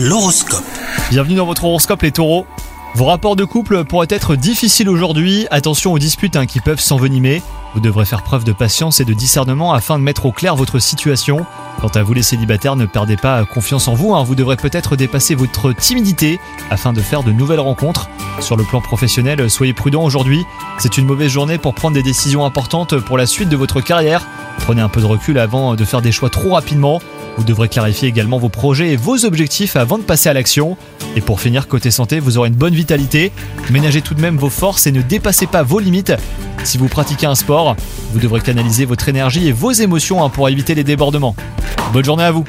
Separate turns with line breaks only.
L'horoscope.
Bienvenue dans votre horoscope les taureaux. Vos rapports de couple pourraient être difficiles aujourd'hui, attention aux disputes hein, qui peuvent s'envenimer. Vous devrez faire preuve de patience et de discernement afin de mettre au clair votre situation. Quant à vous les célibataires, ne perdez pas confiance en vous, hein. vous devrez peut-être dépasser votre timidité afin de faire de nouvelles rencontres. Sur le plan professionnel, soyez prudent aujourd'hui, c'est une mauvaise journée pour prendre des décisions importantes pour la suite de votre carrière. Prenez un peu de recul avant de faire des choix trop rapidement. Vous devrez clarifier également vos projets et vos objectifs avant de passer à l'action. Et pour finir, côté santé, vous aurez une bonne vitalité. Ménagez tout de même vos forces et ne dépassez pas vos limites. Si vous pratiquez un sport, vous devrez canaliser votre énergie et vos émotions hein, pour éviter les débordements. Bonne journée à vous